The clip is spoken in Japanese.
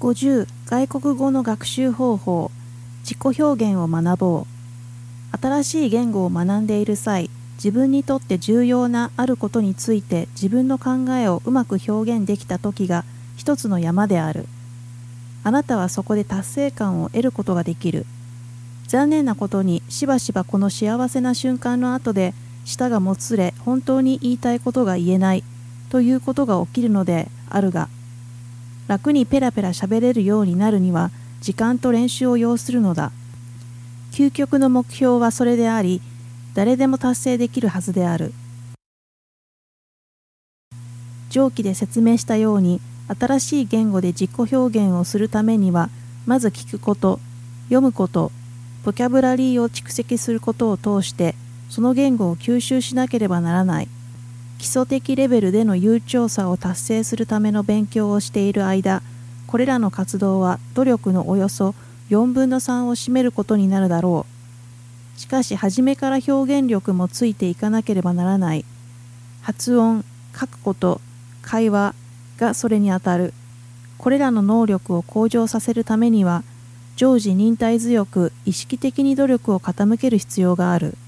50外国語の学習方法自己表現を学ぼう。新しい言語を学んでいる際自分にとって重要なあることについて自分の考えをうまく表現できた時が一つの山である。あなたはそこで達成感を得ることができる。残念なことにしばしばこの幸せな瞬間の後で舌がもつれ本当に言いたいことが言えないということが起きるのであるが楽にペラペラ喋れるようになるには時間と練習を要するのだ。究極の目標はそれであり誰でも達成できるはずである。上記で説明したように新しい言語で自己表現をするためにはまず聞くこと読むことボキャブラリーを蓄積することを通してその言語を吸収しなければならない。基礎的レベルでの悠長さを達成するための勉強をしている間これらの活動は努力のおよそ4分の3を占めることになるだろう。しかし初めから表現力もついていかなければならない。発音書くこと会話がそれにあたる。これらの能力を向上させるためには常時忍耐強く意識的に努力を傾ける必要がある。